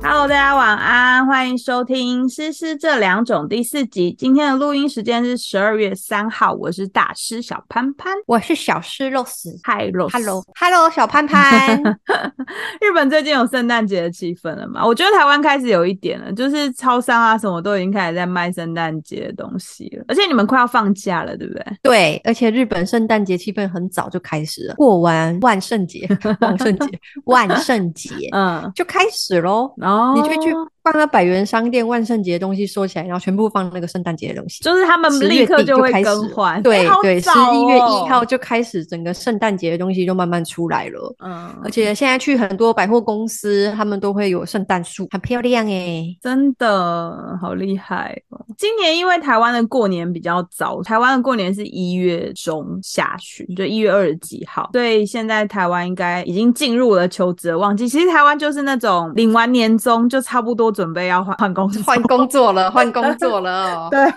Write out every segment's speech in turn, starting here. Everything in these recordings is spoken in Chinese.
Hello，大家晚安，欢迎收听《诗诗这两种》第四集。今天的录音时间是十二月三号，我是大师小潘潘。我是小诗 Rose。嗨，Rose。Hello，Hello，小潘潘。日本最近有圣诞节的气氛了吗？我觉得台湾开始有一点了，就是超商啊什么都已经开始在卖圣诞节的东西了，而且你们快要放假了，对不对？对，而且日本圣诞节气氛很早就开始了，过完万圣节、万圣节、万圣节，嗯，就开始喽。你去去放那百元商店，万圣节的东西收起来，然后全部放那个圣诞节的东西。就是他们10立刻会更换，对 对，十一月哦一号就开始，整个圣诞节的东西就慢慢出来了。嗯，而且现在去很多百货公司，他们都会有圣诞树，很漂亮哎。真的好厉害哦！今年因为台湾的过年比较早，台湾的过年是一月中下旬，就一月二十几号，所以现在台湾应该已经进入了求职的旺季。其实台湾就是那种领完年终就差不多准备要换换工作，换工作了，换工作了哦。对，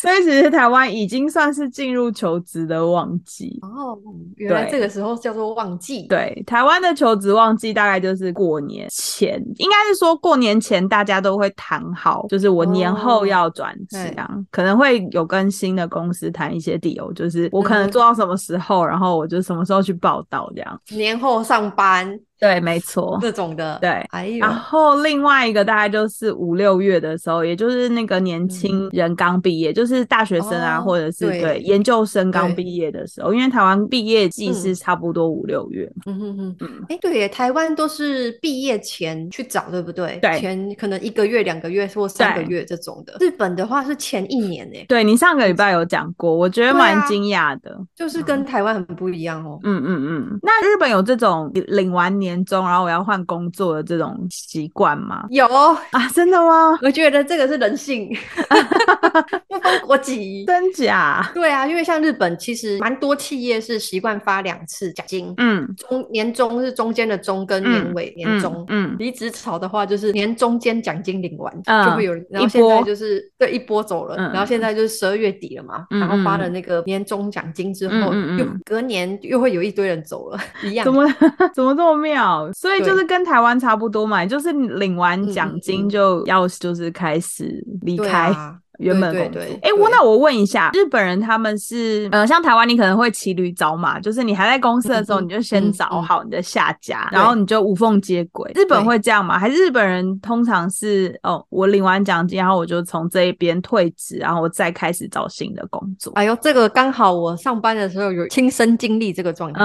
所以其实台湾已经算是进入求职的旺季。哦，原来对这个时候叫做旺季。对，台湾的求职旺季大概就是过年前，应该是说过年前大家都会谈好，就是我年后哦要转职对这样，可能会有跟新的公司谈一些理由，就是我可能嗯做到什么时候，然后我就什么时候去报道这样。年后上班对，没错。这种的。对哎呦然，后另外一个大概就是五六月的时候，也就是那个年轻人刚毕业，就是大学生啊，或者是对对研究生刚毕业的时候，因为台湾毕业季嗯是差不多五六月。嗯哼哼，嗯哎，对耶，台湾都是毕业前去找，对不对？对前可能一个月、两个月或三个月这种的。日本的话是前一年哎，对你上个礼拜有讲过，我觉得蛮惊讶的。就是跟台湾很不一样哦。嗯嗯嗯，那日本有这种领完年终然后我要换工作的这种习惯吗？有，啊，真的吗？我觉得这个是人性，不分国籍。真假？对啊，因为像日本，其实蛮多企业是习惯发两次奖金，嗯，中年终是中间的中跟年尾年终。嗯，嗯离职潮的话，就是年中间奖金领完、嗯就会有人，然后现在就是对一波走了，嗯然后现在就是十二月底了嘛，嗯然后发了那个年终奖金之后，又隔年又会有一堆人走了，一样怎。么 怎么这么妙？所以就是跟台湾差不多嘛，就是领完嗯奖金就要就是开始离开。啊，原本的工作。哎、对。我那我问一下，日本人他们是呃，像台湾你可能会骑驴找马，就是你还在公司的时候，嗯你就先嗯找嗯。好你的下家，对然后你就无缝接轨。日本会这样吗？还是日本人通常是哦，我领完奖金，然后我就从这一边退职，然后我再开始找新的工作？哎呦，这个刚好我上班的时候有亲身经历这个状态，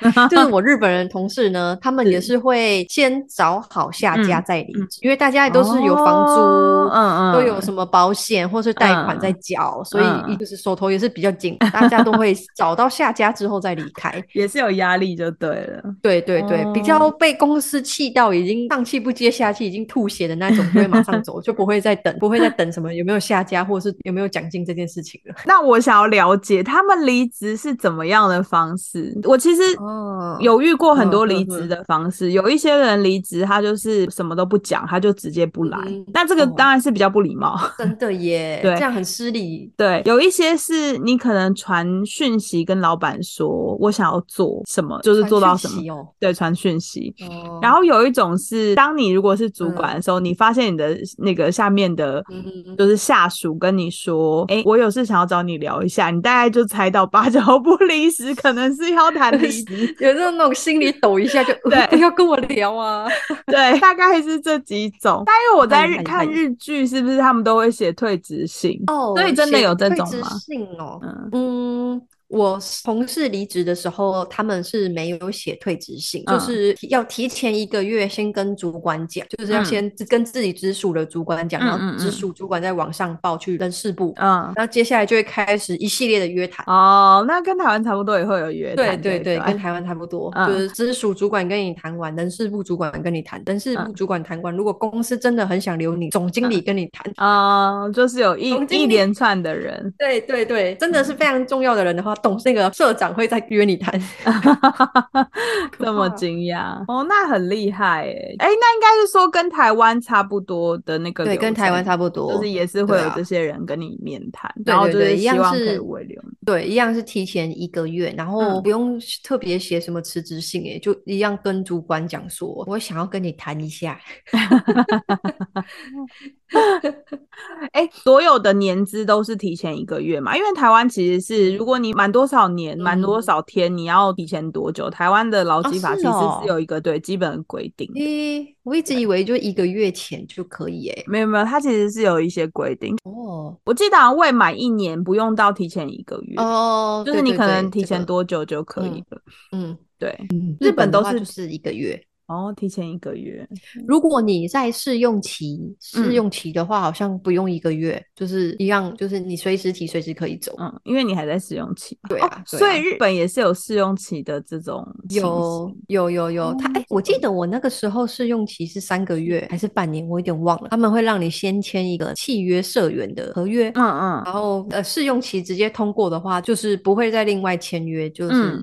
嗯。就是我日本人同事呢，他们也是。会先找好下家嗯再离职，因为大家也都是有房租，哦嗯嗯，都有什么保险或是贷款在缴，所以嗯就是手头也是比较紧，大家都会找到下家之后再离开。也是有压力就对了。对对对，比哦较被公司气到已经上气不接下气，已经吐血的那种，就会马上走，就不会再等，不会再等什么有没有下家或是有没有奖金这件事情了。那我想要了解他们离职是怎么样的方式。我其实哦有遇过很多嗯离职的方式，有一些人离职他就是什么都不讲，他就直接不来嗯，那这个哦当然是比较不礼貌。真的耶，对这样很失礼。对，有一些是你可能传讯息跟老板说，我想要做什么，就是做到什么对，传讯息。哦然后有一种是，当你如果是主管的时候，你发现你的那个下面的嗯就是下属跟你说，哎、我有事想要找你聊一下，你大概就猜到八九不离十，可能是要谈离职。有这种那种心里抖一下就，对不要跟我聊啊。对，大概是这几种。但因为我在日看日剧，是不是他们都会写退职信？哦所以真的有这种吗？退职信哦，嗯。嗯，我同事离职的时候，他们是没有写退职信，就嗯。是要提前一个月先跟主管讲，就是要嗯。先跟自己直属的主管讲，然后直属主管再往上报去人事部，嗯，然后接下来就会开始一系列的约谈。哦，那跟台湾差不多，也会有约对谈对对对，跟台湾差不多，嗯。就是直属主管跟你谈完，人事部主管跟你谈，人事部嗯主管谈完，如果公司真的很想留你，总经理跟你谈。哦，就是有一一连串的人，对对对，真的是非常重要的人的话，董那个社长会再约你谈。这么惊讶哦，那很厉害哎哎，那应该是说跟台湾差不多的那个，对，跟台湾差不多，就是也是会有这些人跟你面谈，然后就是希望可以慰留。对，一样是提前一个月，然后不用特别写什么辞职信，哎，就一样跟主管讲说，我想要跟你谈一下。哎，所有的年资都是提前一个月嘛？因为台湾其实是，如果你满多少年、满多少天，你要提前多久？台湾的劳基法其实是有一个对基本的规定。诶，我一直以为就一个月前就可以，哎，没有没有，它其实是有一些规定。哦，我记得未满一年不用到提前一个月哦，就是你可能提前多久就可以了。嗯，对，日本都是是一个月。哦，提前一个月。如果你在试用期，试用期的话，好像不用一个月，就是一样，就是你随时提，随时可以走。嗯，因为你还在试用期。对啊，所以日本也是有试用期的这种。有有有有，他哎，我记得我那个时候试用期是三个月还是半年，我有点忘了。他们会让你先签一个契约社员的合约，嗯嗯，然后呃试用期直接通过的话，就是不会再另外签约，就是。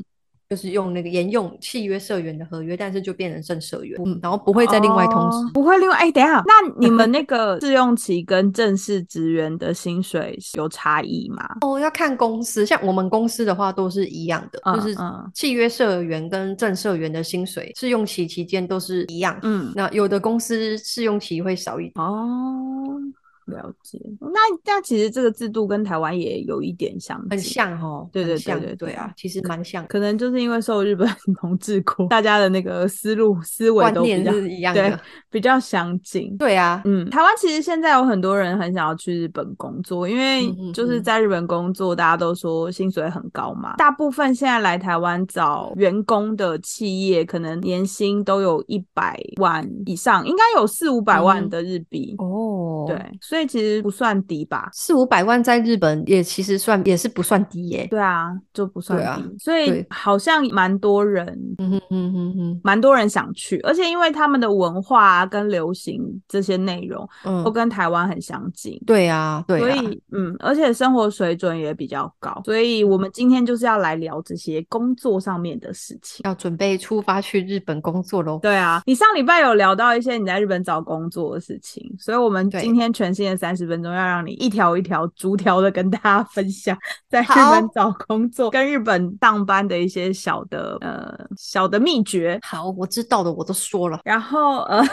就是用那个沿用契约社员的合约，但是就变成正社员，嗯，然后不会再另外通知，不会另外。哎，等一下，那你们那个试用期跟正式职员的薪水有差异吗？哦，要看公司，像我们公司的话都是一样的，就是契约社员跟正社员的薪水试用期期间都是一样。嗯，那有的公司试用期会少一点。哦。了解，那那其实这个制度跟台湾也有一点像，很像哦。对对对对对啊，其实蛮像，可能就是因为受日本统治过，大家的那个思路思维都比较一样的，比较相近。对啊，嗯，台湾其实现在有很多人很想要去日本工作，因为就是在日本工作，大家都说薪水很高嘛。大部分现在来台湾找员工的企业，可能年薪都有一百万以上，应该有四五百万的日币哦。对。所以其实不算低吧，四五百万在日本也其实算也是不算低耶。对啊，就不算低。所以好像蛮多人，嗯哼嗯哼哼，蛮多人想去，而且因为他们的文化跟流行这些内容，嗯，都跟台湾很相近。对啊，对。所以嗯，而且生活水准也比较高，所以我们今天就是要来聊这些工作上面的事情，要准备出发去日本工作喽。对啊，你上礼拜有聊到一些你在日本找工作的事情，所以我们今天全新。三十分钟要让你一条一条逐条的跟大家分享在日本找工作、跟日本上班的一些小的呃小的秘诀。好，我知道的我都说了，然后呃，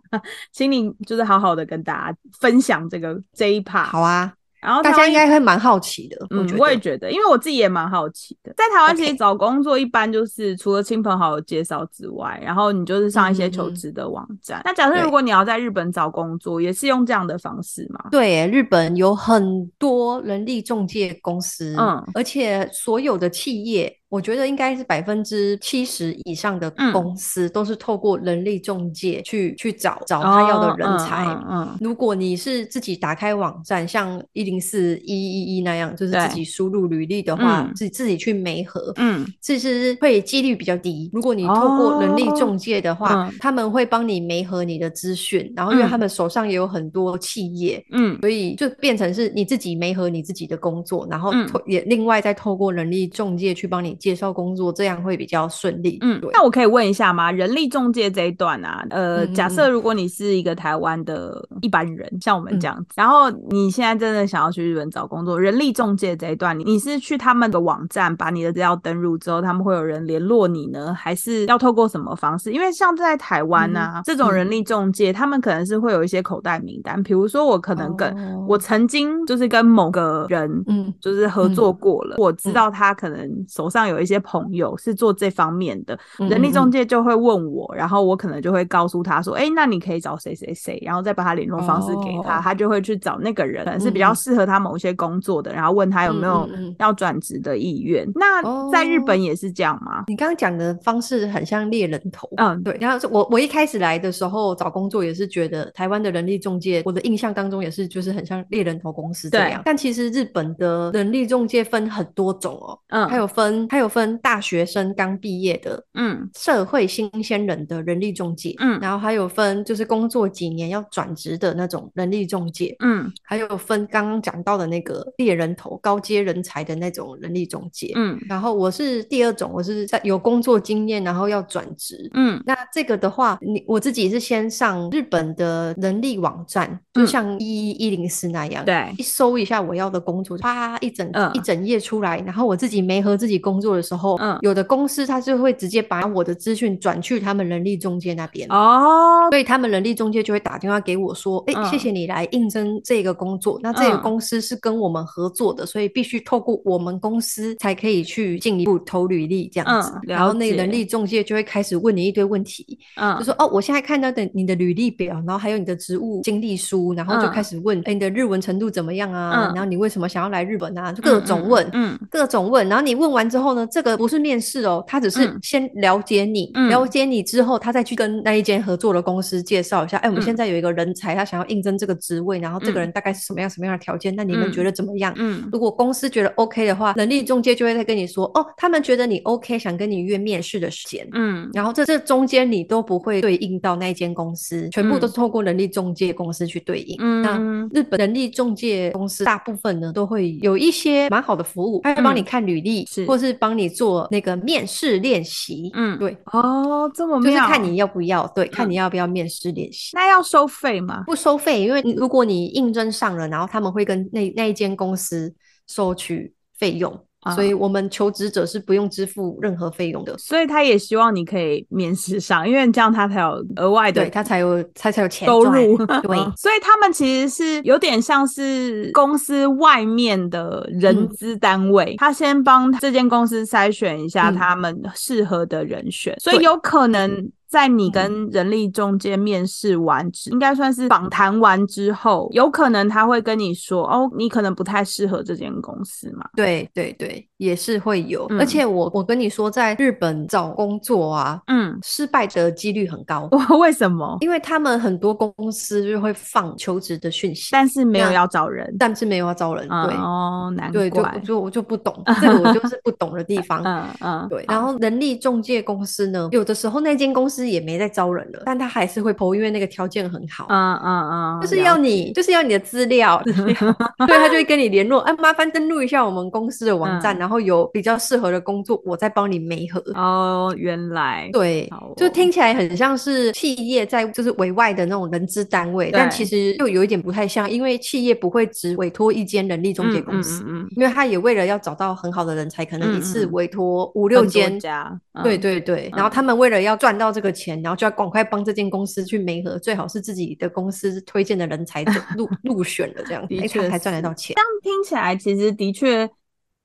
请你就是好好的跟大家分享这个这一 part。好啊。然后大家应该会蛮好奇的，嗯，我也觉得，因为我自己也蛮好奇的。在台湾其实找工作一般就是除了亲朋好友介绍之外，然后你就是上一些求职的网站。那假设如果你要在日本找工作，也是用这样的方式吗？对，日本有很多人力中介公司，嗯，而且所有的企业。我觉得应该是百分之七十以上的公司都是透过人力中介去去找找他要的人才。嗯，如果你是自己打开网站，像一零四一一一那样，就是自己输入履历的话，自己自己去媒合，嗯，其实会几率比较低。如果你透过人力中介的话，他们会帮你媒合你的资讯，然后因为他们手上也有很多企业，嗯，所以就变成是你自己媒合你自己的工作，然后也另外再透过人力中介去帮你。介绍工作这样会比较顺利。嗯，那我可以问一下吗？人力中介这一段啊，呃，假设如果你是一个台湾的一般人，像我们这样子，然后你现在真的想要去日本找工作，人力中介这一段，你你是去他们的网站把你的资料登录之后，他们会有人联络你呢，还是要透过什么方式？因为像在台湾啊，这种人力中介，他们可能是会有一些口袋名单，比如说我可能跟我曾经就是跟某个人，嗯，就是合作过了，我知道他可能手上。有一些朋友是做这方面的，人力中介就会问我，然后我可能就会告诉他说：“哎，那你可以找谁谁谁，然后再把他联络方式给他，他就会去找那个人，可能是比较适合他某些工作的，然后问他有没有要转职的意愿。”那在日本也是这样吗？你刚刚讲的方式很像猎人头，嗯，对。然后我我一开始来的时候找工作也是觉得台湾的人力中介，我的印象当中也是就是很像猎人头公司这样。但其实日本的人力中介分很多种哦，嗯，还有分。它有分大学生刚毕业的，嗯，社会新鲜人的人力中介，嗯，然后还有分就是工作几年要转职的那种人力中介，嗯，还有分刚刚讲到的那个猎人头高阶人才的那种人力中介，嗯，然后我是第二种，我是在有工作经验，然后要转职，嗯，那这个的话，你我自己是先上日本的人力网站，就像一一零四那样，对，一搜一下我要的工作，啪一整一整页出来，然后我自己没和自己工作的时候，嗯，有的公司他就会直接把我的资讯转去他们人力中介那边，哦，所以他们人力中介就会打电话给我说，哎，谢谢你来应征这个工作，那这个公司是跟我们合作的，所以必须透过我们公司才可以去进一步投履历这样子，然后那个人力中介就会开始问你一堆问题，嗯，就说哦，我现在看到的你的履历表，然后还有你的职务经历书，然后就开始问，哎，你的日文程度怎么样啊？然后你为什么想要来日本啊？就各种问，嗯，各种问，然后你问完之后呢，这个不是面试哦，他只是先了解你，了解你之后，他再去跟那一间合作的公司介绍一下，哎，我们现在有一个人才，他想要应征这个职位，然后这个人大概是什么样什么样的条件？那你们觉得怎么样？嗯，如果公司觉得 OK 的话，人力中介就会再跟你说，哦，他们觉得你 OK，想跟你约面试的时间，嗯，然后这这中间你都不会对应到那一间公司，全部都是透过人力中介公司去对应。嗯，那日本人力中介公司大部分呢都会有一些蛮好的服务，他会帮你看履历，是，或是帮你做那个面试练习。嗯，对，哦，这么就是看你要不要，对，看你要不要面试练习。那要收费吗？不收费，因为如果你应征上了，然后他们会跟那那一间公司收取费用。所以我们求职者是不用支付任何费用的，所以他也希望你可以面试上，因为这样他才有额外的，他才有他才有钱收入。对，所以他们其实是有点像是公司外面的人资单位，他先帮这间公司筛选一下他们适合的人选，所以有可能。在你跟人力中间面试完，应该算是访谈完之后，有可能他会跟你说：“哦，你可能不太适合这间公司嘛。”对对对，也是会有。而且我我跟你说，在日本找工作啊，嗯，失败的几率很高。为什么？因为他们很多公司就会放求职的讯息，但是没有要找人，但是没有要招人。对哦，难怪。对，就就我就不懂，这个我就是不懂的地方。嗯嗯，对。然后人力中介公司呢，有的时候那间公司。也没在招人了，但他还是会投，因为那个条件很好。嗯嗯嗯，就是要你，就是要你的资料，对他就会跟你联络。哎，麻烦登录一下我们公司的网站，然后有比较适合的工作，我再帮你媒合。哦，原来对，就听起来很像是企业在就是委外的那种人资单位，但其实又有一点不太像，因为企业不会只委托一间人力中介公司，因为他也为了要找到很好的人才，可能一次委托五六间家。对对对，然后他们为了要赚到这个。钱，然后就要赶快帮这间公司去媒合，最好是自己的公司推荐的人才入入选了，这样子他才赚得到钱。这样听起来，其实的确。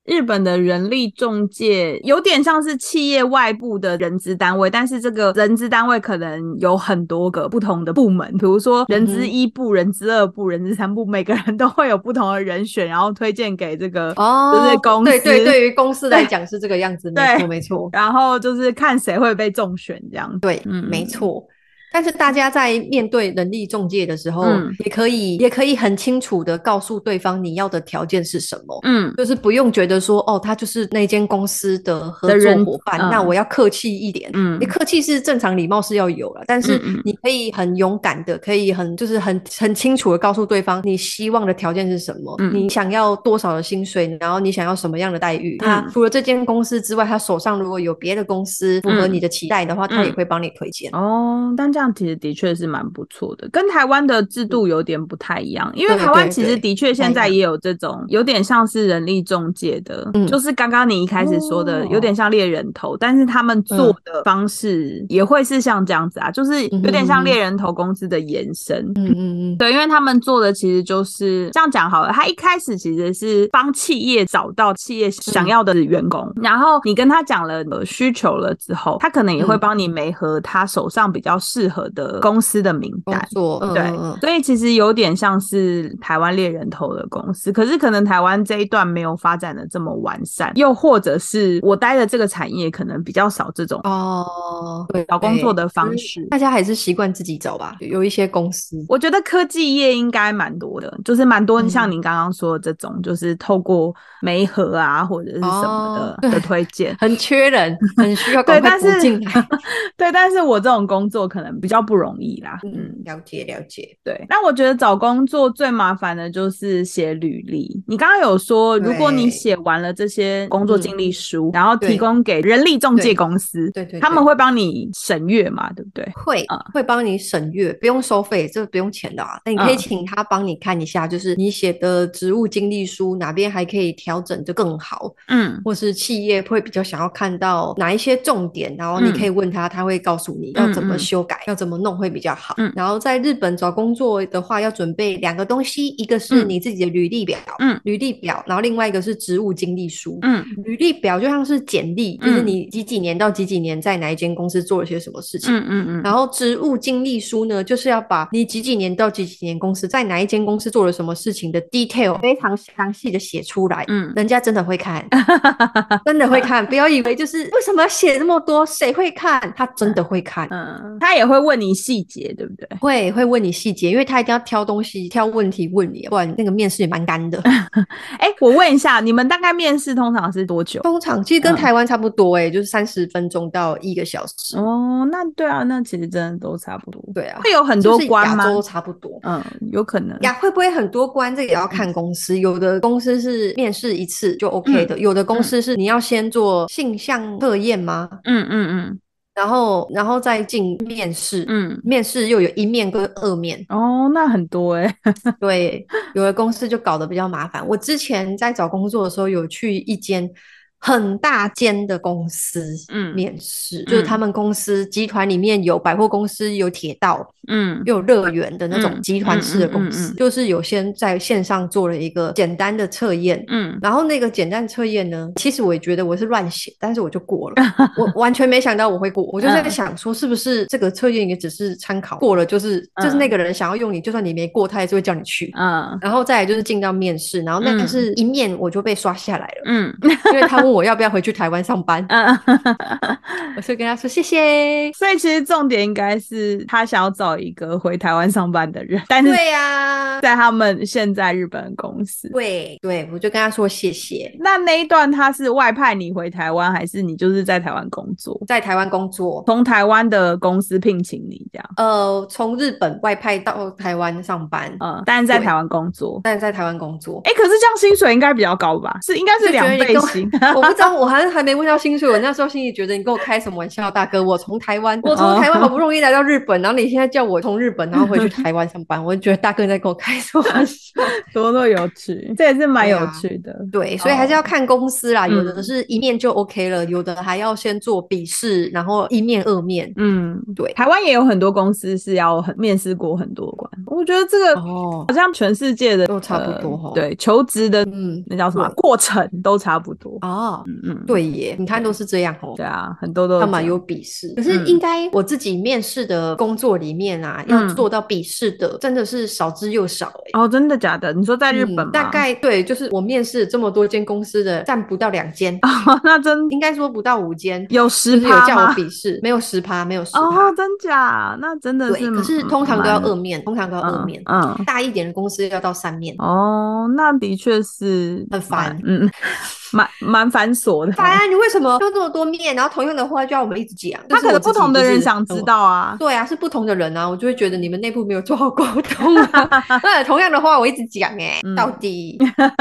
日本的人力中介有点像是企业外部的人资单位，但是这个人资单位可能有很多个不同的部门，比如说人资一部、人资二部、人资三部，每个人都会有不同的人选，然后推荐给这个哦，就是公司。对对，对于公司来讲是这个样子，没错没错。然后就是看谁会被中选，这样对，嗯，没错。但是大家在面对人力中介的时候，也可以也可以很清楚的告诉对方你要的条件是什么。嗯，就是不用觉得说哦，他就是那间公司的合作伙伴，那我要客气一点。嗯，你客气是正常礼貌是要有了，但是你可以很勇敢的，可以很就是很很清楚的告诉对方你希望的条件是什么，你想要多少的薪水，然后你想要什么样的待遇。他除了这间公司之外，他手上如果有别的公司符合你的期待的话，他也会帮你推荐。哦，但这样。这样其实的确是蛮不错的，跟台湾的制度有点不太一样。因为台湾其实的确现在也有这种有点像是人力中介的，就是刚刚你一开始说的有点像猎人头，但是他们做的方式也会是像这样子啊，就是有点像猎人头公司的延伸。嗯嗯嗯，对，因为他们做的其实就是这样讲好了，他一开始其实是帮企业找到企业想要的员工，然后你跟他讲了需求了之后，他可能也会帮你媒合他手上比较适。合的公司的名单。做对，所以其实有点像是台湾猎人头的公司，可是可能台湾这一段没有发展的这么完善，又或者是我待的这个产业可能比较少这种哦，对，找工作的方式，大家还是习惯自己找吧。有一些公司，我觉得科技业应该蛮多的，就是蛮多像您刚刚说的这种，就是透过媒合啊或者是什么的的推荐，很缺人，很需要 赶快补进来。对，但是我这种工作可能比较不容易啦。嗯，了解了解。对，那我觉得找工作最麻烦的就是写履历。你刚刚有说，如果你写完了这些工作经历书，然后提供给人力中介公司，对对，他们会帮你审阅嘛？对不对？会，会帮你审阅，不用收费，这不用钱的啊。那你可以请他帮你看一下，就是你写的职务经历书哪边还可以调整的更好，嗯，或是企业会比较想要看到哪一些重点，然后你可以问他，他会告诉你要怎么修改，要怎么弄会比较好。嗯。然后在日本找工作的话，要准备两个东西，一个是你自己的履历表，嗯，履历表，然后另外一个是职务经历书，嗯，履历表就像是简历，就是你几几年到几几年在哪一间公司做了些什么事情，嗯嗯嗯，然后职务经历书呢，就是要把你几几年到几几年公司在哪一间公司做了什么事情的 detail 非常详细的写出来，嗯，人家真的会看，真的会看，不要以为就是为什么要写那么多，谁会看？他真的会看，嗯，他也会问你细节，对不对？会会问你细节，因为他一定要挑东西、挑问题问你，不然那个面试也蛮干的。哎，我问一下，你们大概面试通常是多久？通常其实跟台湾差不多，哎，就是三十分钟到一个小时。哦，那对啊，那其实真的都差不多。对啊，会有很多关吗？都差不多。嗯，有可能。呀，会不会很多关？这个也要看公司。有的公司是面试一次就 OK 的，有的公司是你要先做性向测验吗？嗯嗯嗯。然后，然后再进面试，嗯，面试又有一面跟二面，哦，那很多哎，对，有的公司就搞得比较麻烦。我之前在找工作的时候，有去一间。很大间的公司，嗯，面试就是他们公司集团里面有百货公司，有铁道，嗯，又有乐园的那种集团式的公司，就是有先在线上做了一个简单的测验，嗯，然后那个简单测验呢，其实我也觉得我是乱写，但是我就过了，我完全没想到我会过，我就在想说是不是这个测验也只是参考过了，就是就是那个人想要用你，就算你没过，他也是会叫你去，嗯，然后再来就是进到面试，然后那个是一面我就被刷下来了，嗯，因为他问。我要不要回去台湾上班？我就跟他说谢谢。所以其实重点应该是他想要找一个回台湾上班的人，但是对呀，在他们现在日本公司，对对，我就跟他说谢谢。那那一段他是外派你回台湾，还是你就是在台湾工作？在台湾工作，从台湾的公司聘请你这样？呃，从日本外派到台湾上班，嗯，但是在台湾工作，但是在台湾工作。哎，可是这样薪水应该比较高吧？是应该是两倍薪。我不知道，我还还没问到薪水。我那时候心里觉得，你跟我开什么玩笑，大哥？我从台湾，我从台湾好不容易来到日本，然后你现在叫我从日本然后回去台湾上班，我就觉得大哥在跟我开什么玩笑，多么有趣，这也是蛮有趣的。对，所以还是要看公司啦，有的是一面就 OK 了，有的还要先做笔试，然后一面二面。嗯，对，台湾也有很多公司是要很面试过很多关。我觉得这个哦，好像全世界的都差不多哈。对，求职的嗯，那叫什么过程都差不多哦。嗯嗯，对耶，你看都是这样哦。对啊，很多都要么有笔试，可是应该我自己面试的工作里面啊，要做到笔试的真的是少之又少哎。哦，真的假的？你说在日本大概对，就是我面试这么多间公司的，占不到两间。那真应该说不到五间，有十趴有叫我笔试，没有十趴，没有十趴。哦，真假？那真的是。可是通常都要二面，通常都要二面。嗯，大一点的公司要到三面。哦，那的确是很烦。嗯。蛮蛮繁琐的，啊，你为什么用这么多面？然后同样的话就要我们一直讲，他可能不同的人想知道啊。对啊，是不同的人啊，我就会觉得你们内部没有做好沟通啊。对，同样的话我一直讲哎，到底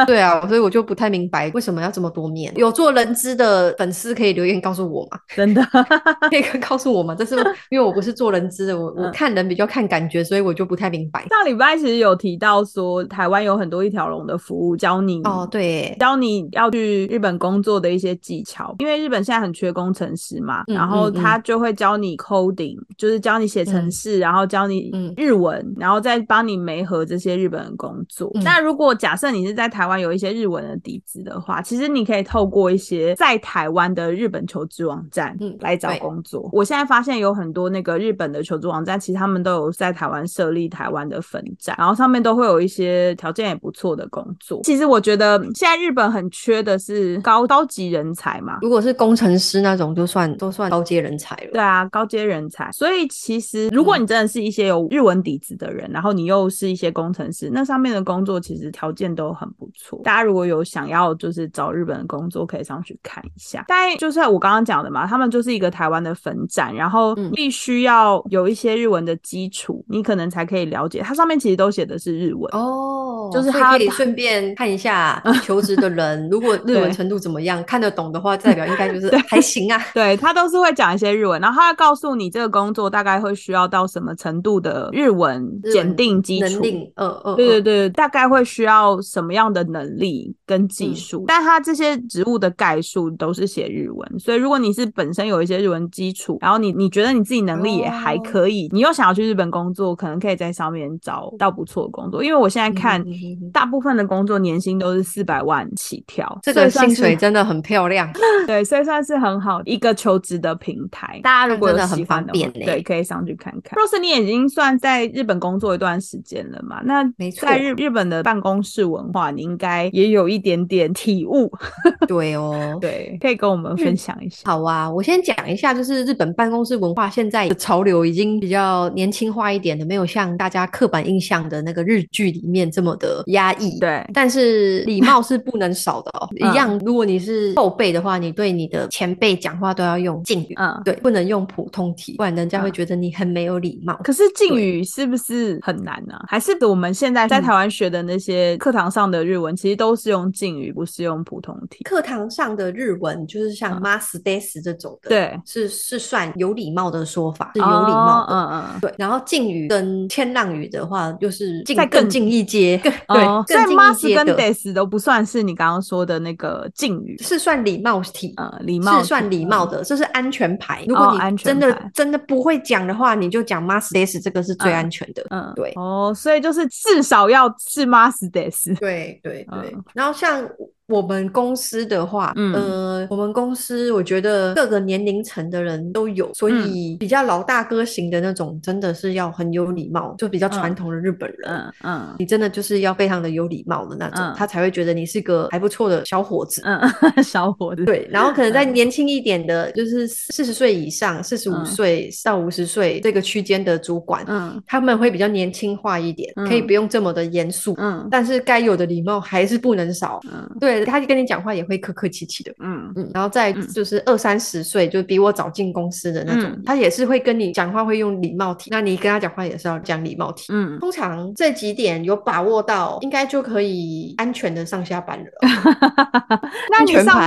对啊，所以我就不太明白为什么要这么多面。有做人资的粉丝可以留言告诉我吗？真的 可以告诉我吗？这是 因为我不是做人资的，我我看人比较看感觉，所以我就不太明白。上礼拜其实有提到说，台湾有很多一条龙的服务，教你哦，对，教你要去。去日本工作的一些技巧，因为日本现在很缺工程师嘛，然后他就会教你 coding，就是教你写程式，然后教你日文，然后再帮你媒合这些日本的工作。那如果假设你是在台湾有一些日文的底子的话，其实你可以透过一些在台湾的日本求职网站来找工作。我现在发现有很多那个日本的求职网站，其实他们都有在台湾设立台湾的分站，然后上面都会有一些条件也不错的工作。其实我觉得现在日本很缺的是高高级人才嘛，如果是工程师那种，就算都算高阶人才了。对啊，高阶人才。所以其实如果你真的是一些有日文底子的人，然后你又是一些工程师，那上面的工作其实条件都很不错。大家如果有想要就是找日本的工作，可以上去看一下。但就是我刚刚讲的嘛，他们就是一个台湾的分站，然后必须要有一些日文的基础，你可能才可以了解。它上面其实都写的是日文哦，就是可以顺便看一下求职的人，如果 日文程度怎么样，看得懂的话，代表应该就是 还行啊。对他都是会讲一些日文，然后他会告诉你这个工作大概会需要到什么程度的日文检定基础，嗯嗯，对对对，大概会需要什么样的能力跟技术，但他这些职务的概述都是写日文，所以如果你是本身有一些日文基础，然后你你觉得你自己能力也还可以，你又想要去日本工作，可能可以在上面找到不错的工作，因为我现在看大部分的工作年薪都是四百万起跳，这个薪水真的很漂亮，对，所以算是很好一个求职的平台。大家如果有喜欢的，对，可以上去看看。若是你已经算在日本工作一段时间了嘛，那没错在日日本的办公室文化，你应该也有一点点体悟。对哦，对，可以跟我们分享一下。好啊，我先讲一下，就是日本办公室文化现在的潮流已经比较年轻化一点的，没有像大家刻板印象的那个日剧里面这么的压抑。对，但是礼貌是不能少的哦。一样，如果你是后辈的话，你对你的前辈讲话都要用敬语，嗯，对，不能用普通体，不然人家会觉得你很没有礼貌。可是敬语是不是很难呢？还是我们现在在台湾学的那些课堂上的日文，其实都是用敬语，不是用普通体？课堂上的日文就是像 mas des 这种的，对，是是算有礼貌的说法，是有礼貌的，嗯嗯，对。然后敬语跟谦让语的话，就是再更近一阶，对，更近一阶的 des 都不算是你刚刚说的那个敬语，是算礼貌体，呃，礼貌是算礼貌的，这是安全牌。如果你真的真的不会讲的话，你就讲 must this，这个是最安全的，嗯，对。哦，所以就是至少要是 must this 对对对。然后像。我们公司的话，呃，我们公司我觉得各个年龄层的人都有，所以比较老大哥型的那种，真的是要很有礼貌，就比较传统的日本人。嗯嗯，你真的就是要非常的有礼貌的那种，他才会觉得你是个还不错的小伙子。嗯，小伙子。对，然后可能在年轻一点的，就是四十岁以上，四十五岁到五十岁这个区间的主管，嗯，他们会比较年轻化一点，可以不用这么的严肃。嗯，但是该有的礼貌还是不能少。嗯，对。他跟你讲话也会客客气气的，嗯嗯，然后再就是二三十岁，就比我早进公司的那种，他也是会跟你讲话会用礼貌体，那你跟他讲话也是要讲礼貌体，嗯，通常这几点有把握到，应该就可以安全的上下班了。那你上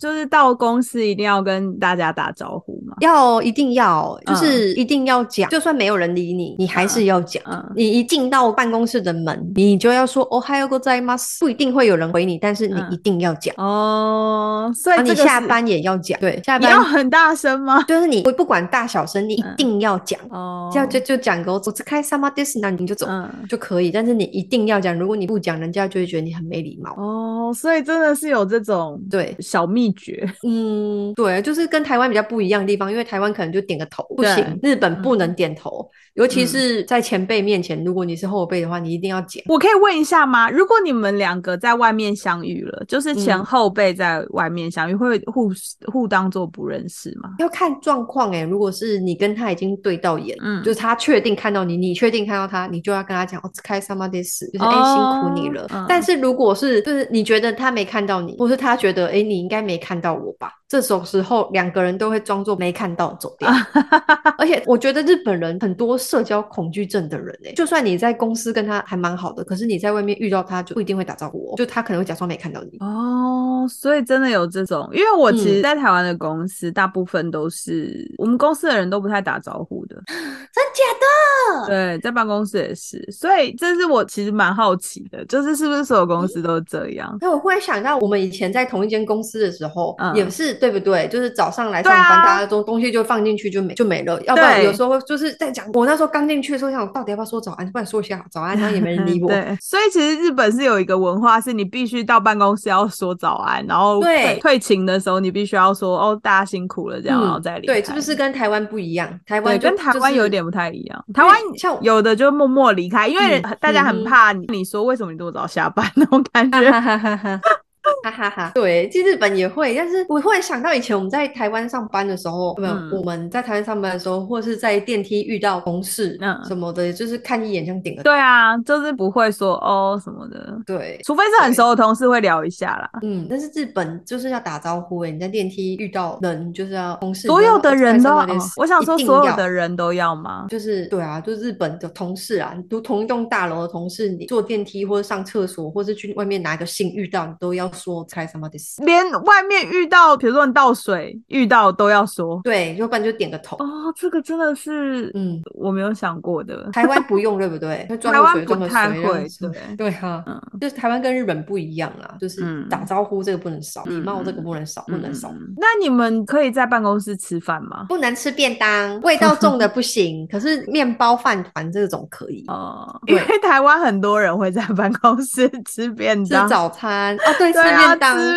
就是到公司一定要跟大家打招呼吗？要，一定要，就是一定要讲，就算没有人理你，你还是要讲。你一进到办公室的门，你就要说哦，还有个在吗？不一定会有人回你，但是。你一定要讲哦，所以你下班也要讲，对，下班要很大声吗？就是你不管大小声，你一定要讲哦，这样就就讲个我只开 summer dis，那你就走就可以，但是你一定要讲，如果你不讲，人家就会觉得你很没礼貌哦。所以真的是有这种对小秘诀，嗯，对，就是跟台湾比较不一样的地方，因为台湾可能就点个头不行，日本不能点头。尤其是在前辈面前，如果你是后辈的话，你一定要讲。我可以问一下吗？如果你们两个在外面相遇了，就是前后辈在外面相遇，会互互当做不认识吗？要看状况哎。如果是你跟他已经对到眼，嗯，就是他确定看到你，你确定看到他，你就要跟他讲哦，开 somebody 就是哎辛苦你了。但是如果是就是你觉得他没看到你，或是他觉得哎你应该没看到我吧？这种时候，两个人都会装作没看到走掉。而且，我觉得日本人很多社交恐惧症的人哎，就算你在公司跟他还蛮好的，可是你在外面遇到他就不一定会打招呼，就他可能会假装没看到你。哦，所以真的有这种，因为我其实，在台湾的公司大部分都是我们公司的人都不太打招呼的，真假的？对，在办公室也是，所以这是我其实蛮好奇的，就是是不是所有公司都这样？那我忽然想到，我们以前在同一间公司的时候，也是对不对？就是早上来上班，大家都东西就放进去就没就没了，要不然有时候就是在讲。我那时候刚进去的时候，想我到底要不要说早安？不然说一下早安，然后也没人理我。对，所以其实日本是有一个文化，是你必须到办公室要说早安，然后退退勤的时候你必须要说哦，大家辛苦了这样，然后再离对，是不是跟台湾不一样？台湾跟台湾有点不太一样。台湾像有的就默默离开，因为大家很怕你，你说为什么你这么早下班那种感觉。哈哈哈，对，其实日本也会，但是我忽然想到以前我们在台湾上班的时候，没有我们在台湾上班的时候，或是在电梯遇到同事什么的，就是看一眼像点个对啊，就是不会说哦什么的，对，除非是很熟的同事会聊一下啦。嗯，但是日本就是要打招呼哎，你在电梯遇到人就是要同事，所有的人都，我想说所有的人都要吗？就是对啊，就日本的同事啊，读同一栋大楼的同事，你坐电梯或者上厕所，或是去外面拿个信遇到，你都要。说开什么的事，连外面遇到，比如说你倒水遇到都要说，对，要不然就点个头。哦，这个真的是，嗯，我没有想过的。台湾不用，对不对？台湾不太会，对对哈，嗯，就是台湾跟日本不一样啊，就是打招呼这个不能少，礼貌这个不能少，不能少。那你们可以在办公室吃饭吗？不能吃便当，味道重的不行。可是面包饭团这种可以哦，因为台湾很多人会在办公室吃便当、吃早餐啊，对。吃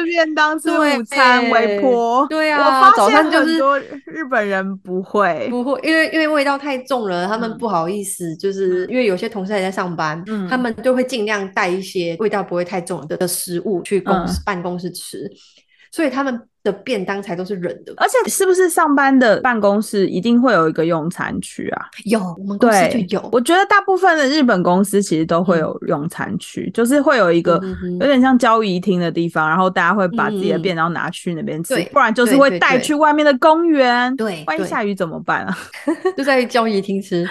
便当、吃午餐、微波，对啊。我发现很多日本人不会，不会，因为因为味道太重了，他们不好意思，就是因为有些同事还在上班，他们就会尽量带一些味道不会太重的的食物去公司办公室吃，所以他们。的便当才都是冷的，而且是不是上班的办公室一定会有一个用餐区啊？有，我们公司就有。我觉得大部分的日本公司其实都会有用餐区，就是会有一个有点像交易厅的地方，然后大家会把自己的便当拿去那边吃，不然就是会带去外面的公园。对，万一下雨怎么办啊？就在交易厅吃，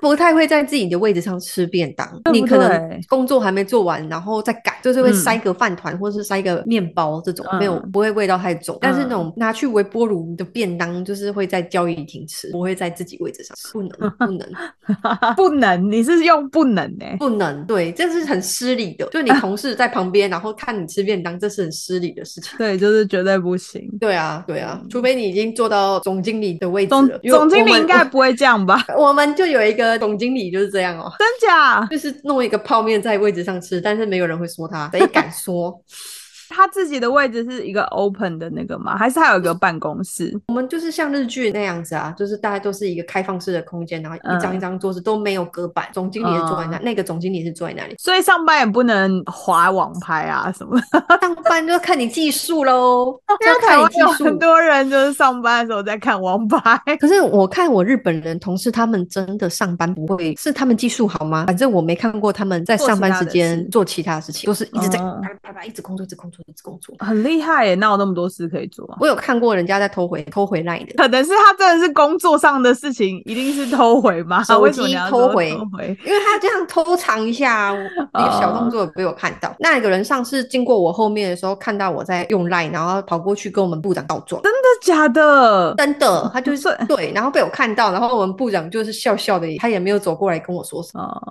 不太会在自己的位置上吃便当。你可能工作还没做完，然后再改，就是会塞个饭团或者是塞个面包这种，没有不会味道太重。但是那种拿去微波炉的便当，就是会在交易厅吃，不会在自己位置上吃，不能，不能，不能。你是用不能呢？不能，对，这是很失礼的。就你同事在旁边，然后看你吃便当，这是很失礼的事情。对，就是绝对不行。对啊，对啊，除非你已经做到总经理的位置了。总经理应该不会这样吧？我们就有一个总经理就是这样哦。真假？就是弄一个泡面在位置上吃，但是没有人会说他，谁敢说？他自己的位置是一个 open 的那个吗？还是还有一个办公室？我们就是像日剧那样子啊，就是大家都是一个开放式的空间，然后一张一张桌子都没有隔板。总经理是坐在那，那个总经理是坐在那里，所以上班也不能划网拍啊什么。上班就看你技术喽，要看你技术。很多人就是上班的时候在看网拍，可是我看我日本人同事他们真的上班不会，是他们技术好吗？反正我没看过他们在上班时间做其他事情，都是一直在叭叭叭一直工作，一直工作。工作很厉害耶，哪有那么多事可以做啊？我有看过人家在偷回偷回来的，可能是他真的是工作上的事情，一定是偷回吗？手机偷回，因为他这样偷藏一下，那个小动作被我看到。那个人上次经过我后面的时候，看到我在用 line，然后跑过去跟我们部长告状。真的假的？真的，他就是对，然后被我看到，然后我们部长就是笑笑的，他也没有走过来跟我说什么。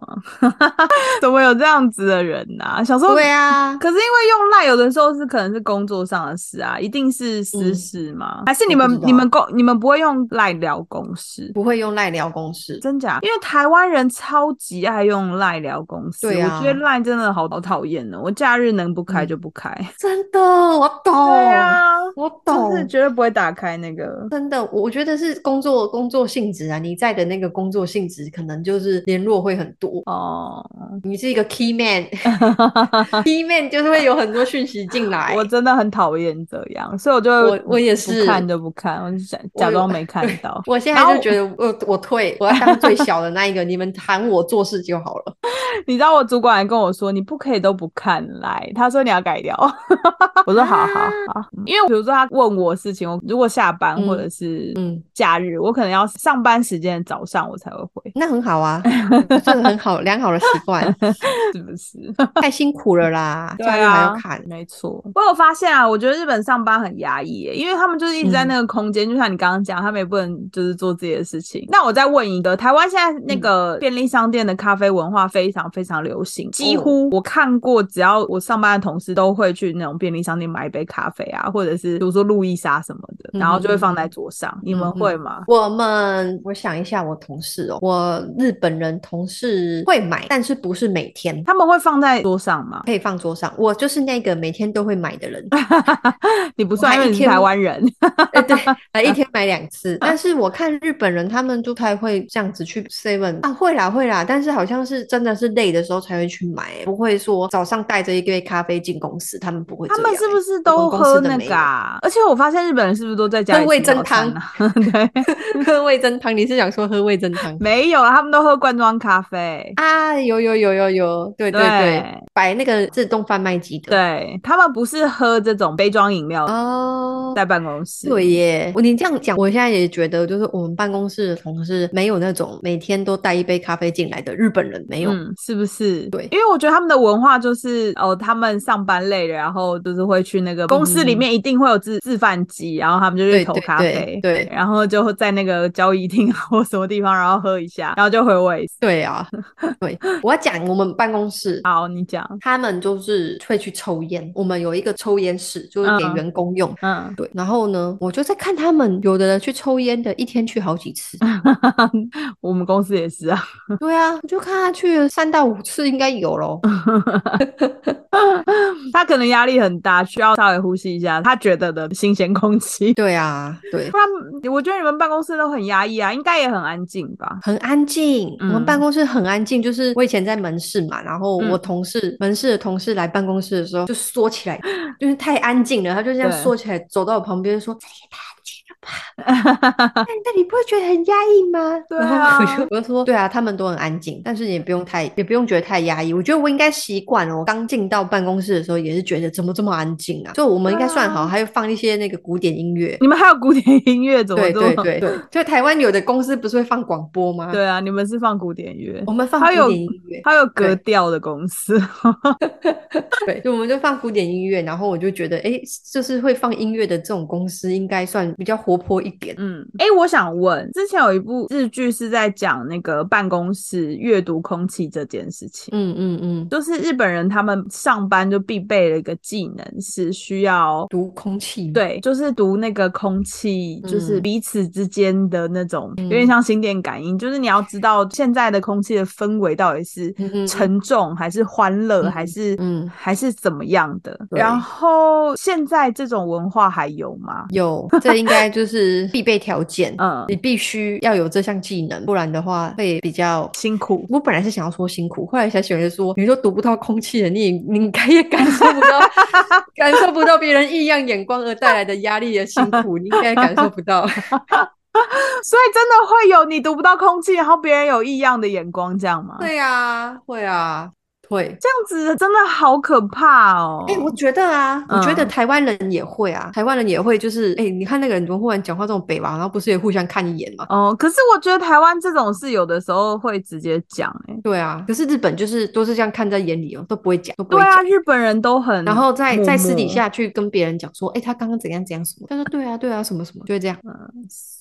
怎么有这样子的人呐？小时候对啊，可是因为用 line 有的时候是可能是工作上的事啊，一定是私事吗？还是你们你们公你们不会用赖聊公事？不会用赖聊公事，真假？因为台湾人超级爱用赖聊公事，对啊，我觉得赖真的好好讨厌呢。我假日能不开就不开，真的，我懂。对啊，我懂，是绝对不会打开那个。真的，我觉得是工作工作性质啊，你在的那个工作性质可能就是联络会很多哦。你是一个 key man，key man 就是会有很多讯息进来。我真的很讨厌这样，所以我就我我也是看就不看，我就假假装没 看到。我现在就觉得我我退，我要当最小的那一个，你们喊我做事就好了。你知道我主管还跟我说，你不可以都不看来，他说你要改掉。我说好好好，因为比如说他问我事情，我如果下班或者是嗯假日，我可能要上班时间早上我才会回。那很好啊，这个很好良好的习惯，是不是？太辛苦了啦，假日还要看，没错。错。我有发现啊，我觉得日本上班很压抑，因为他们就是一直在那个空间，就像你刚刚讲，他们也不能就是做自己的事情。那我再问一个，台湾现在那个便利商店的咖啡文化非常非常流行，几乎我看过，只要我上班的同事都会去那种便利商店买一杯咖啡啊，或者是比如说路易莎什么的，然后就会放在桌上。你们会吗？我们我想一下，我同事哦，我日本人同事会买，但是不是每天，他们会放在桌上吗？可以放桌上。我就是那个每天都会买的人。你不算，因为你是台湾人。对，呃，一天买两次。但是我看日本人他们就太会这样子去 seven 啊，会啦会啦，但是好像是真的是累的时候才会去买，不会说早上带着一杯咖啡进公司，他们不会。他们是不是都喝那个？啊？而且我发现日本人是不是都在家喝味增汤？对，喝味增汤。你是想说喝味增汤？没有，他们都喝罐装咖啡啊！有有有有有，对对对，摆那个自动贩卖机的。对他们不是喝这种杯装饮料哦，在办公室。对耶，我你这样讲，我现在也觉得，就是我们办公室的同事没有那种每天都带一杯咖啡进来的日本人，没有，是不是？对，因为我觉得他们的文化就是哦，他们上班累了，然后就是会去那个公司里面一定会有自自贩机，然后他们就去投咖啡，对，然后就在那个交易厅 或什么地方，然后喝一下，然后就回位。对啊，对，我要讲我们办公室，好，你讲，他们就是会去抽烟，我们有一个抽烟室，就是给员工用，嗯，对，然后呢，我就在看他们有的人去抽烟的，一天去好几次，我们公司也是啊，对啊，我就看他去三到五次应该有咯。他可能压力很大，需要稍微呼吸一下他觉得的新鲜空气。对啊，对，不然我觉得你们办公室都很压抑啊，应该也很安静吧？很安静，我们办公室很安静。就是我以前在门市嘛，然后我同事门市的同事来办公室的时候就缩起来，就是太安静了，他就这样缩起来走到我旁边说：“这也太 那你不会觉得很压抑吗？” 对啊，我就说：“对啊，他们都很安静，但是也不用太也不用觉得太压抑。我觉得我应该习惯了。我刚进到办公室的时候也是觉得怎么这么安静啊？就我们应该算好，还有放一些那个古典音乐。你们还有古典音乐？怎么对对对对，就台湾有的公司不是会放广播吗？对啊，你们是放古典乐，我们放古典音乐，还有格调的公司。对，就我们就放古典音乐，然后我就觉得，哎，就是会放音乐的这种公司应该算比较活泼一点。嗯，哎，我想问，之前有一部日剧是在讲那个办公室阅读空气这件事情。嗯嗯嗯，就是日本人他们上班就必备了一个技能，是需要读空气。对，就是读那个空气，就是彼此之间的那种，有点像心电感应。就是你要知道现在的空气的氛围到底是沉重还是欢乐，还是嗯还是怎么样的。然后现在这种文化还有吗？有，这应该就是必备条件。嗯，你必须要有这项技能，不然的话会比较辛苦。我本来是想要说辛苦，后来想选择说，你说读不到空气的，你你应该也感受不到，感受不到别人异样眼光而带来的压力的辛苦，你应该感受不到。所以真的会有你读不到空气，然后别人有异样的眼光，这样吗？对啊，会啊。会这样子，真的好可怕哦！哎，我觉得啊，我觉得台湾人也会啊，台湾人也会，就是哎，你看那个人怎么忽然讲话这种北吧，然后不是也互相看一眼吗？哦，可是我觉得台湾这种事有的时候会直接讲，哎，对啊，可是日本就是都是这样看在眼里哦，都不会讲，都不会讲。日本人都很，然后在在私底下去跟别人讲说，哎，他刚刚怎样怎样什么？他说对啊，对啊，什么什么，就会这样。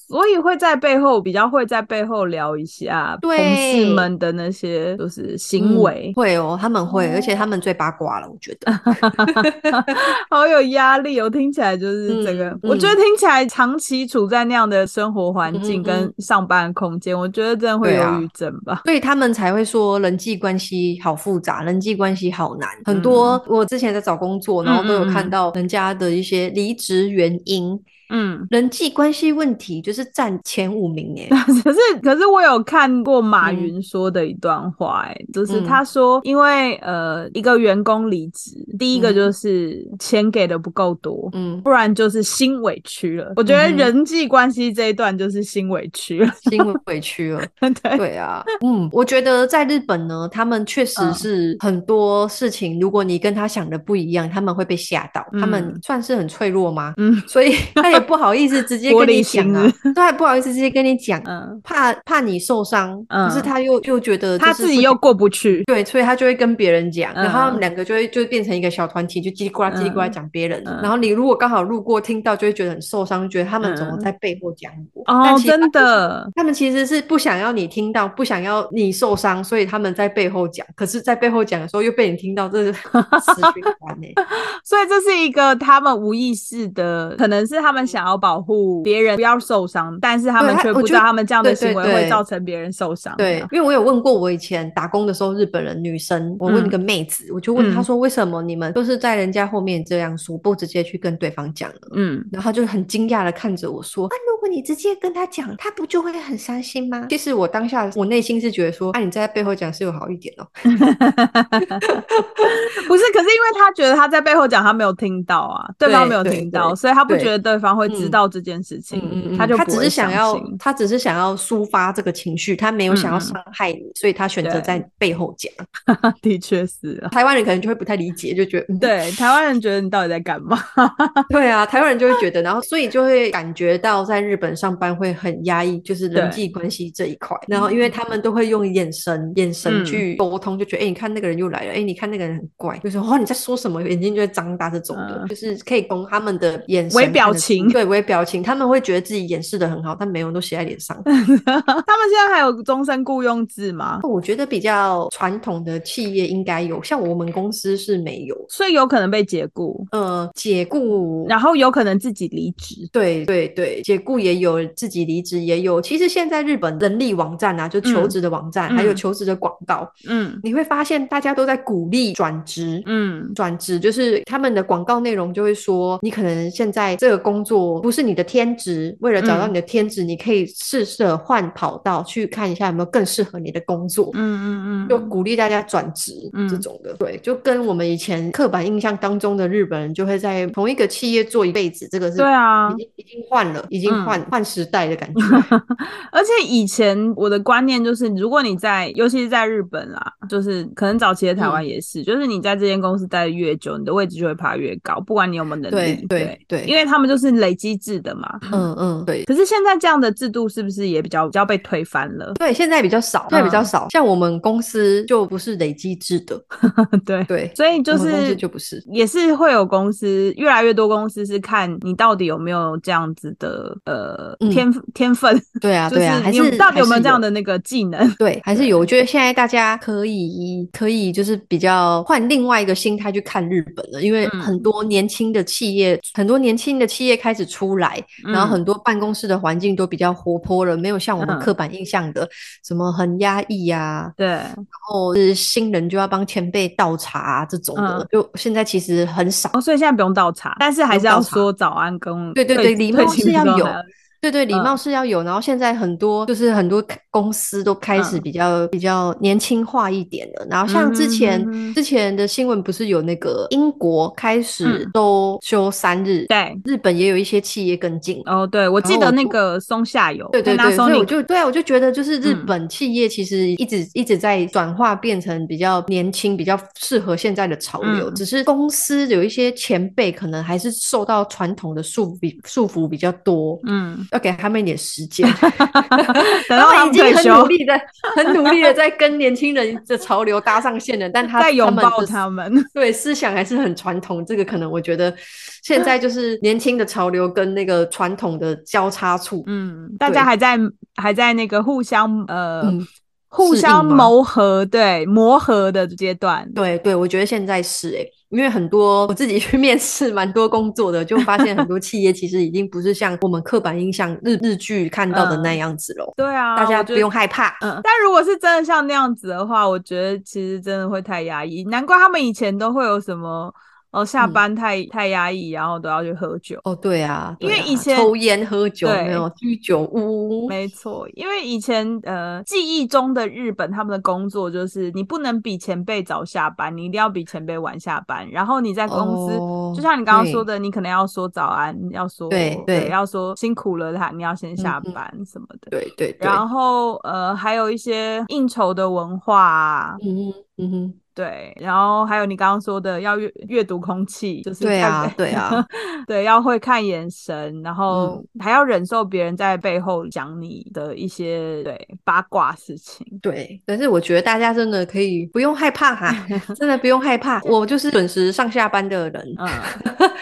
所以会在背后比较会在背后聊一下同事们的那些就是行为，会哦，他们会，而且他们最八卦了，我觉得，好有压力哦，听起来就是这个，我觉得听起来长期处在那样的生活环境跟上班空间，我觉得真的会忧郁症吧，所以他们才会说人际关系好复杂，人际关系好难，很多我之前在找工作，然后都有看到人家的一些离职原因。嗯，人际关系问题就是占前五名哎。可是，可是我有看过马云说的一段话，哎，就是他说，因为呃，一个员工离职，第一个就是钱给的不够多，嗯，不然就是心委屈了。我觉得人际关系这一段就是心委屈了，心委屈了。对对啊，嗯，我觉得在日本呢，他们确实是很多事情，如果你跟他想的不一样，他们会被吓到。他们算是很脆弱吗？嗯，所以他。也不好意思直接跟你讲啊，对，不好意思直接跟你讲，嗯，怕怕你受伤，可是他又又觉得他自己又过不去，对，所以他就会跟别人讲，然后他们两个就会就变成一个小团体，就叽里呱啦叽里呱啦讲别人，然后你如果刚好路过听到，就会觉得很受伤，觉得他们怎么在背后讲我？哦，真的，他们其实是不想要你听到，不想要你受伤，所以他们在背后讲，可是，在背后讲的时候又被你听到，这是死循环呢。所以这是一个他们无意识的，可能是他们想要保护别人不要受伤，但是他们却不知道他们这样的行为会造成别人受伤。对，因为我有问过我以前打工的时候，日本人女生，我问一个妹子，我就问她说，为什么你们都是在人家后面这样说，不直接去跟对方讲呢？嗯，然后就很惊讶的看着我说，啊，如果你直接跟他讲，他不就会很伤心吗？其实我当下我内心是觉得说，啊，你在背后讲是有好一点哦。不是，可是因为他觉得他在背后讲，他没有听到啊，对方没有听到，所以他不觉得对方会知道这件事情，他就他只是想要，他只是想要抒发这个情绪，他没有想要伤害你，所以他选择在背后讲。的确是，台湾人可能就会不太理解，就觉得对台湾人觉得你到底在干嘛？对啊，台湾人就会觉得，然后所以就会感觉到在日本上班会很压抑，就是人际关系这一块，然后因为他们都会用眼神眼神去沟通，就觉得哎，你看那个人又来了，哎，你看那个人很怪，就说哦你在说什么？眼睛就会张大这种的，就是可以供他们的眼神、微表情，对微表情，他们会觉得自己掩饰的很好，但没有都写在脸上。他们现在还有终身雇佣制吗？我觉得比较传统的企业应该有，像我们公司是没有，所以有可能被解雇。呃，解雇，然后有可能自己离职。对对对，解雇也有，自己离职也有。其实现在日本人力网站啊，就求职的网站，还有求职的广告，嗯，你会发现大家都在鼓励转职，嗯，转职就是他们的广告内容就会说，你可能现在这个工作不是你的天职，为了找到你的天职，你可以试着换跑道去看一下有没有更适合你的工作，嗯嗯嗯，就鼓励大家转职这种的，对，就跟我们以前刻板印象当中的日本人就会在同一个企业做一辈子，这个是对啊，已经已经换了，已经换换时代的感觉。而且以前我的观念就是，如果你在，尤其是在日本啦，就是可能早期的台湾也是，就是你在这间公司待的越久，你的位置就会爬越高，不管你有没有能力。对。对，因为他们就是累积制的嘛。嗯嗯，对。可是现在这样的制度是不是也比较比较被推翻了？对，现在比较少，现在比较少。像我们公司就不是累积制的。对对，所以就是就不是，也是会有公司越来越多公司是看你到底有没有这样子的呃天天分。对啊对啊，还是到底有没有这样的那个技能？对，还是有。我觉得现在大家可以可以就是比较换另外一个心态去看日本了，因为很多年轻的企业，很多年轻的企业开始出来，然后很多办公室的环境都比较活泼了，没有像我们刻板印象的什么很压抑呀。对，然后是新人就要帮前辈倒茶这种的，就现在其实很少。所以现在不用倒茶，但是还是要说早安跟对对对，礼貌是要有。对对，礼貌是要有，然后现在很多就是很多公司都开始比较比较年轻化一点了。然后像之前之前的新闻不是有那个英国开始都休三日，对，日本也有一些企业跟进。哦，对，我记得那个松下游，对对对，所以我就对啊，我就觉得就是日本企业其实一直一直在转化变成比较年轻、比较适合现在的潮流。只是公司有一些前辈可能还是受到传统的束缚束缚比较多，嗯。要给他们一点时间，等到他们已经很努力的、很努力的在跟年轻人的潮流搭上线了，但他在拥抱他们，对思想还是很传统。这个可能我觉得现在就是年轻的潮流跟那个传统的交叉处，嗯，大家还在还在那个互相呃互相磨合，对磨合的阶段。对对，我觉得现在是哎。因为很多我自己去面试蛮多工作的，就发现很多企业其实已经不是像我们刻板印象日日剧看到的那样子了。对啊，大家不用害怕。嗯，但如果是真的像那样子的话，我觉得其实真的会太压抑。难怪他们以前都会有什么。哦，下班太太压抑，然后都要去喝酒。哦，对啊，因为以前抽烟喝酒没有居酒屋。没错，因为以前呃记忆中的日本，他们的工作就是你不能比前辈早下班，你一定要比前辈晚下班。然后你在公司，就像你刚刚说的，你可能要说早安，要说对对，要说辛苦了，他你要先下班什么的。对对。然后呃，还有一些应酬的文化啊。嗯哼嗯哼。对，然后还有你刚刚说的要阅阅读空气，就是对啊，对啊，对，要会看眼神，然后还要忍受别人在背后讲你的一些对八卦事情。对，但是我觉得大家真的可以不用害怕哈，真的不用害怕。我就是准时上下班的人，嗯，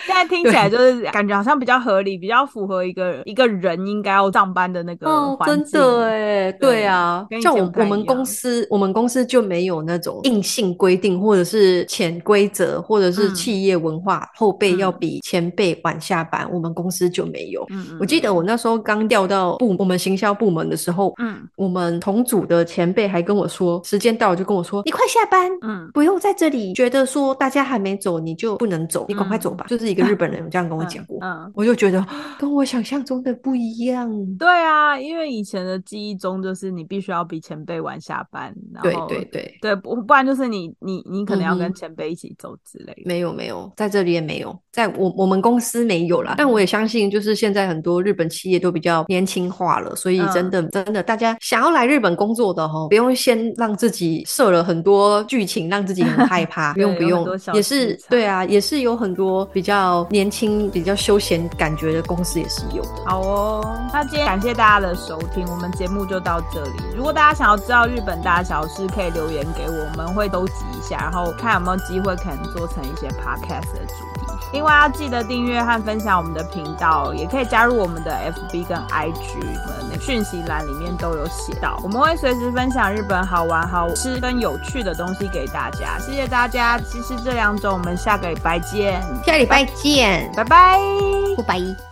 现在听起来就是 感觉好像比较合理，比较符合一个一个人应该要上班的那个环境。真的哎，对啊，像我我们公司，我们公司就没有那种硬性规定，或者是潜规则，或者是企业文化，后辈要比前辈晚下班，我们公司就没有。嗯。我记得我那时候刚调到部我们行销部门的时候，嗯，我们同组的前辈还跟我说，时间到了就跟我说，你快下班，嗯，不用在这里。觉得说大家还没走你就不能走，你赶快走吧。就是一个日本人有这样跟我讲过，嗯，我就觉得跟我想象中的不一样。对啊，因为以前的记忆中就是你必须要比前辈晚下班，对对对。对，不不然就是你你你可能要跟前辈一起走之类。没有没有，在这里也没有，在我我们公司没有啦。但我也相信，就是现在很多日本企业都比较年轻化了，所以真的真的，大家想要来日本工作的哈，不用先让自己设了很多剧情，让自己很害怕。不 用不用，也是对啊，也是有很多比较年轻、比较休闲感觉的公司也是有的。好哦，那今天感谢大家的收听，我们节目就到这里。如果大家想要知道日本大小事，可以留言给我们，会都集一下，然后看有没有机会可能做成一些 podcast 的主题。另外要记得订阅和分享我们的频道，也可以加入我们的 FB 跟 IG，我们的讯息栏里面都有写到。我们会随时分享日本好玩、好吃跟有趣的东西给大家。谢谢大家，其实这两种我们下个礼拜见，下礼拜见，拜拜，拜拜。